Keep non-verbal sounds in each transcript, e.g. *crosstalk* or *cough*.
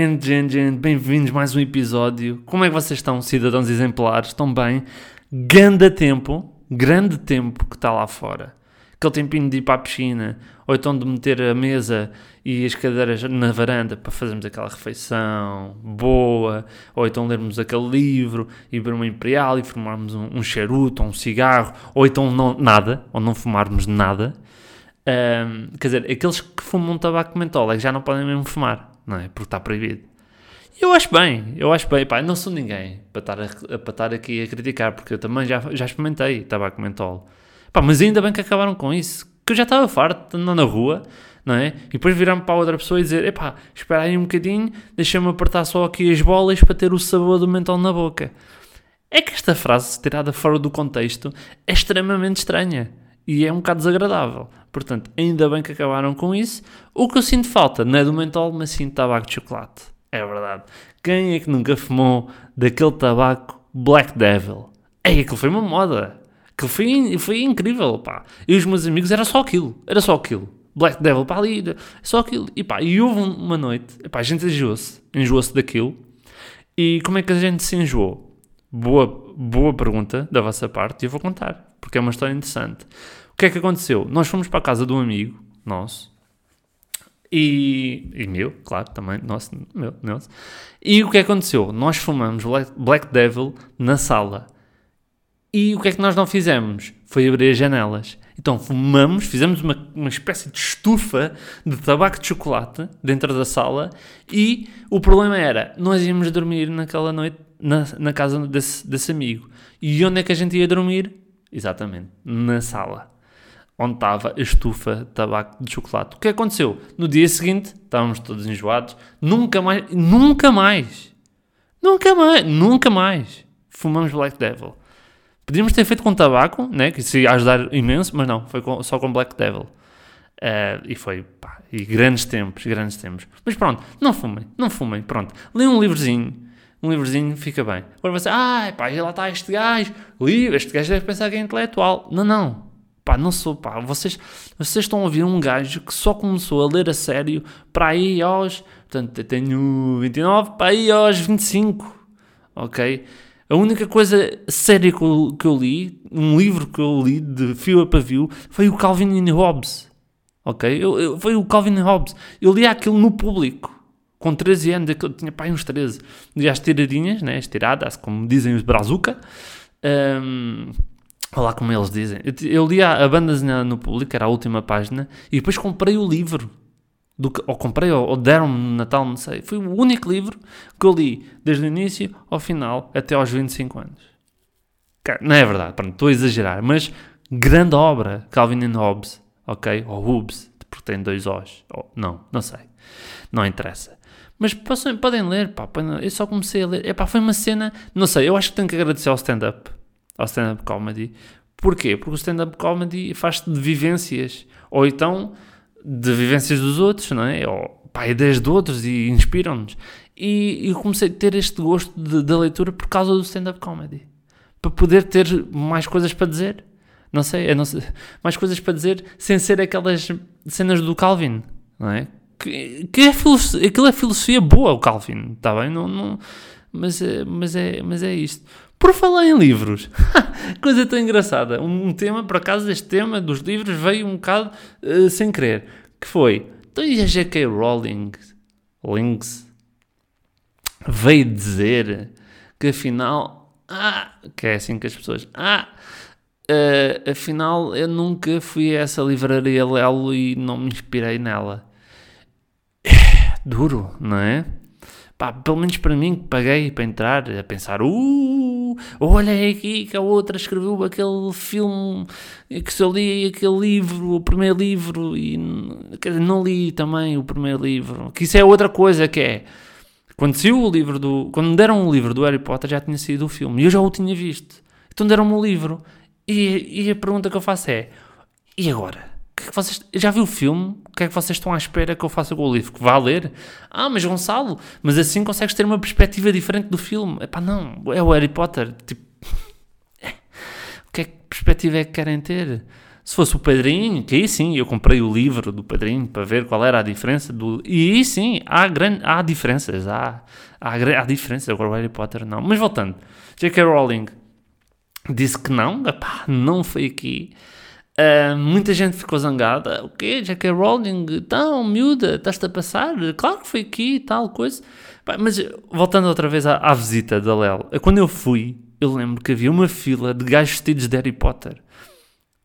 Gente, gente, gente, bem-vindos a mais um episódio. Como é que vocês estão, cidadãos exemplares? Estão bem? Ganda tempo, grande tempo que está lá fora. Aquele tempinho de ir para a piscina, ou então de meter a mesa e as cadeiras na varanda para fazermos aquela refeição boa, ou então lermos aquele livro e beber uma imperial e fumarmos um, um charuto ou um cigarro, ou então não, nada, ou não fumarmos nada. Ahm, quer dizer, aqueles que fumam tabaco mentol é que já não podem mesmo fumar, não é? Porque está proibido. Eu acho bem, eu acho bem, pá, não sou ninguém para estar, a- para estar aqui a criticar, porque eu também já, já experimentei tabaco mentol. Pá, mas ainda bem que acabaram com isso, que eu já estava farto andar na rua, não é? E depois virar-me para outra pessoa e dizer, epá, espera aí um bocadinho, deixa-me apertar só aqui as bolas para ter o sabor do mentol na boca. É que esta frase, tirada fora do contexto, é extremamente estranha e é um bocado desagradável. Portanto, ainda bem que acabaram com isso. O que eu sinto falta não é do mentol, mas sim de tabaco de chocolate. É verdade. Quem é que nunca fumou daquele tabaco Black Devil? Ei, aquilo foi uma moda. Aquilo foi, foi incrível, pá. E os meus amigos era só aquilo. Era só aquilo. Black Devil, pá, ali, só aquilo. E pá, e houve uma noite, epá, a gente enjoou-se. Enjoou-se daquilo. E como é que a gente se enjoou? Boa, boa pergunta da vossa parte e eu vou contar, porque é uma história interessante. Que é que aconteceu? Nós fomos para a casa de um amigo nosso, e, e meu, claro, também, nosso, meu, nosso. E o que é que aconteceu? Nós fumamos Black Devil na sala. E o que é que nós não fizemos? Foi abrir as janelas. Então fumamos, fizemos uma, uma espécie de estufa de tabaco de chocolate dentro da sala e o problema era, nós íamos dormir naquela noite na, na casa desse, desse amigo. E onde é que a gente ia dormir? Exatamente, na sala. Onde estava a estufa de tabaco de chocolate. O que aconteceu? No dia seguinte, estávamos todos enjoados. Nunca mais, nunca mais, nunca mais, nunca mais fumamos Black Devil. Podíamos ter feito com tabaco, né? que isso ia ajudar imenso, mas não, foi com- só com Black Devil. Eh, e foi, pá, e grandes tempos, grandes tempos. Mas pronto, não fumem, não fumem, pronto. Lê um livrozinho, um livrozinho fica bem. Agora você, ah, pá, lá está este gajo, livro, este gajo deve pensar que é intelectual. Não, não, pá, não sou, pá, vocês, vocês estão a ouvir um gajo que só começou a ler a sério para aí aos, portanto, eu tenho 29, para aí aos 25, ok? A única coisa séria que eu, que eu li, um livro que eu li de fio a pavio, foi o Calvin e Hobbes. Ok? Eu, eu- foi o Calvin e Hobbes. Eu li aquilo no público. Com 13 anos, aquilo- tinha pai uns 13. Li as tiradinhas, né? as tiradas, como dizem os brazuca. Ahm, Olha lá como eles dizem. Eu, li a, banda desenhada no público, era a última página, e depois comprei o livro. Do, que- ou comprei, ou, deram-me no Natal, não sei. Foi o único livro que eu li, desde o início ao final, até aos 25 anos. Não é verdade, pronto, estou a exagerar, mas grande obra, Calvin and Hobbes, ok? Ou Hobbes, porque tem dois O's. Ou- não, não sei. Não interessa. Mas podem ler, pá, eu só comecei a ler. Epá, foi uma cena, não sei, eu acho que tenho que agradecer ao stand-up, ao stand-up comedy. Porquê? Porque o stand-up comedy faz-te de vivências, ou então de vivências dos outros, não é? Ou pá, ideias de outros e inspiram-nos. E eu comecei a ter este gosto da leitura por causa do stand-up comedy. Para poder ter mais coisas para dizer. Não sei, não sei, mais coisas para dizer sem ser aquelas cenas do Calvin, não é? Que, que é aquilo é filosofia boa, o Calvin, está bem? Não, não, mas, é, mas, é, mas é isto. Por falar em livros, *laughs* coisa tão engraçada. Um, tema, por acaso, este tema dos livros veio um bocado eh, sem querer. Que foi, então e a J.K. Rowling, Links, veio dizer que afinal, ah, que é assim que as pessoas, ah, eh, afinal eu nunca fui a essa livraria Lelo e não me inspirei nela. Duro, não é? Pá, pelo menos para mim que paguei para entrar, a pensar, uh, olha aqui que a outra escreveu aquele filme, que se eu li aquele livro, o primeiro livro, e quer dizer, não li também o primeiro livro, que isso é outra coisa que é, quando saiu o livro do, quando deram o livro do Harry Potter já tinha saído o filme, e eu já o tinha visto, então deram-me o livro, e, e a pergunta que eu faço é, e agora? Que é que vocês, já viu o filme? O que é que vocês estão à espera que eu faça com o livro? Que vá ler? Ah, mas Gonçalo, mas assim consegues ter uma perspectiva diferente do filme. Epá, não, é o Harry Potter. Tipo, *laughs* é. o que é que perspectiva é que querem ter? Se fosse o Padrinho, que aí sim, eu comprei o livro do Padrinho para ver qual era a diferença do... E aí sim, há, grande, há diferenças, há, há, há diferenças, agora o Harry Potter não. Mas voltando, J.K. Rowling disse que não, epá, não foi aqui. Uh, muita gente ficou zangada. O quê? J.K. Rowling? Então, miúda, estás-te a passar? Claro que foi aqui e tal coisa. Mas voltando outra vez à, à visita da Lel, quando eu fui, eu lembro que havia uma fila de gajos vestidos de Harry Potter.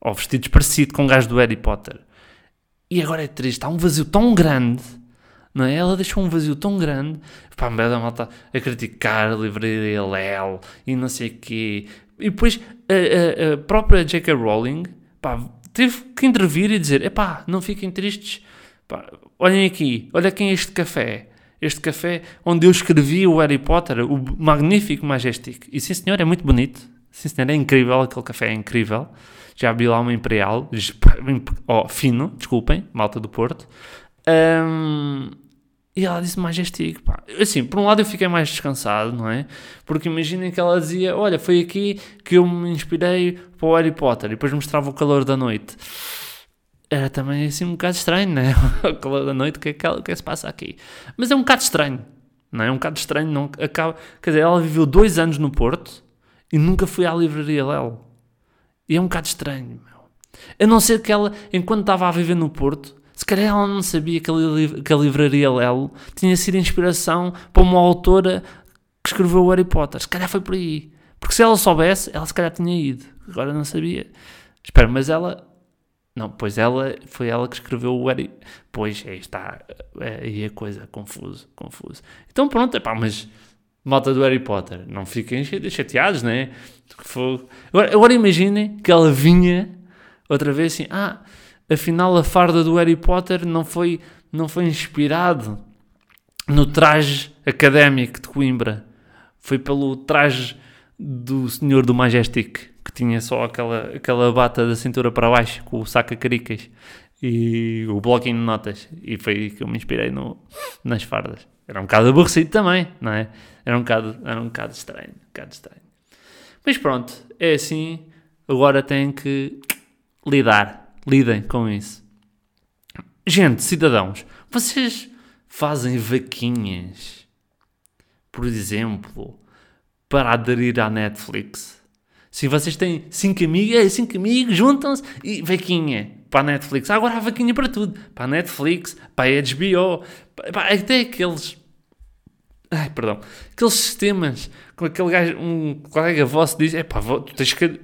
Ou vestidos parecido com gajos do Harry Potter. E agora é triste, há um vazio tão grande, não é? Ela deixou um vazio tão grande, pá, a malta a criticar a livraria Lel e não sei o quê. E depois a, a, a própria J.K. Rowling, pá, teve que intervir e dizer, epá, não fiquem tristes, pá, olhem aqui, olha quem é este café este café onde eu escrevi o Harry Potter, o magnífico Majestic. E sim, senhor, é muito bonito. Sim, senhor, é incrível. Aquele café é incrível. Já vi lá uma Imperial, *laughs* oh, fino, desculpem, malta do Porto. Um, e ela disse Majestic. Pá. Assim, por um lado eu fiquei mais descansado, não é? Porque imaginem que ela dizia: Olha, foi aqui que eu me inspirei para o Harry Potter. E depois mostrava o calor da noite era também assim um bocado estranho, né? *laughs* Aquela da noite, o que, é que, é que se passa aqui? Mas é um bocado estranho, não é? É um bocado estranho, não acaba... Quer dizer, ela viveu dois anos no Porto e nunca foi à livraria Lelo. E é um bocado estranho, meu. A não ser que ela, enquanto estava a viver no Porto, se calhar ela não sabia que a, que a livraria Lelo tinha sido inspiração para uma autora que escreveu o Harry Potter. Se calhar foi por aí. Porque se ela soubesse, ela se calhar tinha ido. Agora não sabia. Espera, mas ela não, pois ela, foi ela que escreveu o Harry. Pois, aí está, aí a coisa, confuso, confuso. Então pronto, epá, mas malta do Harry Potter, não fiquem chateados, né? Agora, agora imaginem que ela vinha outra vez assim, ah, afinal a farda do Harry Potter não foi, não foi inspirado no traje académico de Coimbra. Foi pelo traje do senhor do Majestic que tinha só aquela, aquela bata da cintura para baixo, com o saca-caricas e o bloquinho de notas. E foi que eu me inspirei no, nas fardas. Era um bocado aborrecido também, não é? Era um bocado, era um bocado estranho, um bocado estranho. Mas pronto, é assim. Agora tem que lidar. Lidem com isso. Gente, cidadãos, vocês fazem vaquinhas, por exemplo, para aderir à Netflix? Se vocês têm 5 amigos, 5 amigos, juntam-se e vaquinha para a Netflix. Agora há vaquinha para tudo. Para a Netflix, para a HBO, para, até aqueles... Ai, perdão. Aqueles sistemas com aquele gajo, um colega vosso diz, é pá, tu tens que...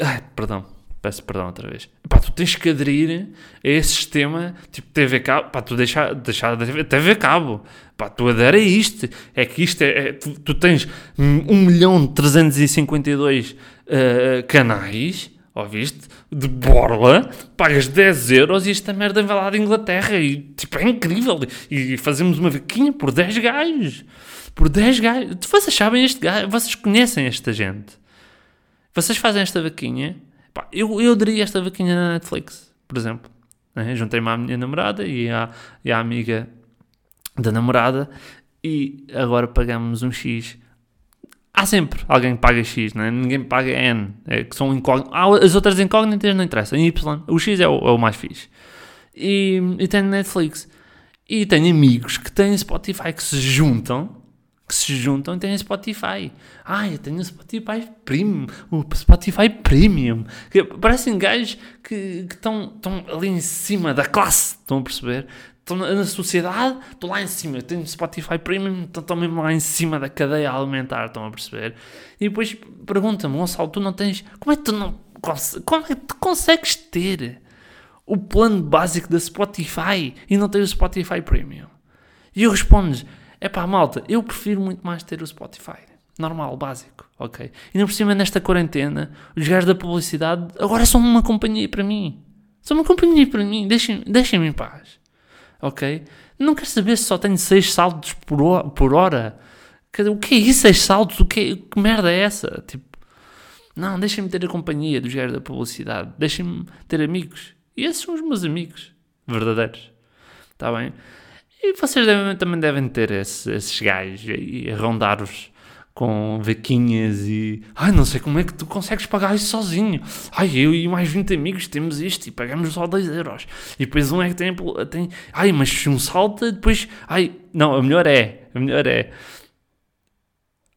Ai, perdão. Peço perdão outra vez. Pá, tu tens que aderir a esse sistema, tipo TV Cabo, pá, tu deixar, deixar de TV Cabo, pá, tu adere a isto. É que isto é, é tu, tu, tens 1 milhão 352 uh, canais, ouviste? De borla, pagas 10 euros e esta merda vai lá de Inglaterra e tipo, é incrível. E fazemos uma vaquinha por 10 gajos. Por 10 gajos. Vocês sabem este gajo, vocês conhecem esta gente. Vocês fazem esta vaquinha. Pá, eu, eu daria esta vaquinha na Netflix, por exemplo. Né? Juntei-me à minha namorada e à, e à amiga da namorada e agora pagamos um X Há sempre alguém que paga X, né? ninguém paga N, é, que são incógnitas. As outras incógnitas não interessam, Y, o X é o, é o mais fixe. E, e tenho Netflix. E tenho amigos que têm Spotify, que se juntam, que se juntam e têm Spotify. Ah, eu tenho Spotify Premium, o Spotify Premium. Parecem gajos que estão ali em cima da classe, estão a perceber? estou na sociedade, estou lá em cima, eu tenho Spotify Premium, estou mesmo lá em cima da cadeia alimentar, estão a perceber? E depois pergunta-me, Gonçalo, tu não tens, como é que tu não, como é que tu consegues ter o plano básico da Spotify e não ter o Spotify Premium? E eu respondo é pá, malta, eu prefiro muito mais ter o Spotify. Normal, básico, ok? E não por cima, nesta quarentena, os gajos da publicidade agora são uma companhia para mim. São uma companhia para mim, deixem-me deixem em paz ok? Não quero saber se só tenho 6 saltos por hora. Por hora. O que é isso, 6 saltos? O que, que merda é essa? Tipo, não, deixem-me ter a companhia dos gajos da publicidade. Deixem-me ter amigos. E esses são os meus amigos verdadeiros. Está bem? E vocês devem, também devem ter esses, gajos e rondar-vos com vaquinhas e. Ai, não sei como é que tu consegues pagar isso sozinho. Ai, eu e mais 20 amigos temos isto e pagamos só 2 euros. E depois um é que tem. tem ai, mas se um salta, depois. Ai, não, a melhor é. A melhor é.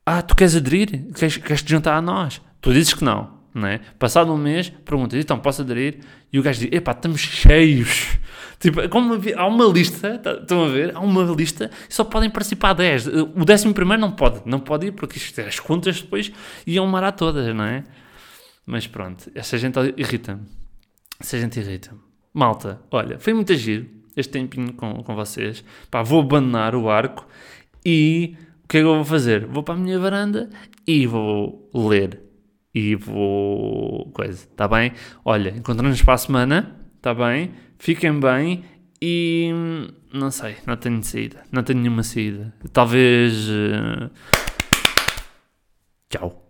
Ah, tu queres aderir? Queres, queres te juntar a nós? Tu dizes que não, não é? Passado um mês, perguntas, então posso aderir? E o gajo diz, epá, estamos cheios. Tipo, como há uma lista, tá, estão a ver? Há uma lista e só podem participar 10. O décimo primeiro não pode, não pode ir porque isto, as contas depois iam marar todas, não é? Mas pronto, essa gente irrita-me. Essa gente irrita-me. Malta, olha, foi muito giro este tempinho com, com vocês. Pá, vou abandonar o arco e o que é que eu vou fazer? Vou para a minha varanda e vou ler. E vou. coisa, está bem? Olha, encontramos para a semana, está bem? Fiquem bem e. não sei, não tenho saída. Não tenho nenhuma saída. Talvez. Uh... Tchau.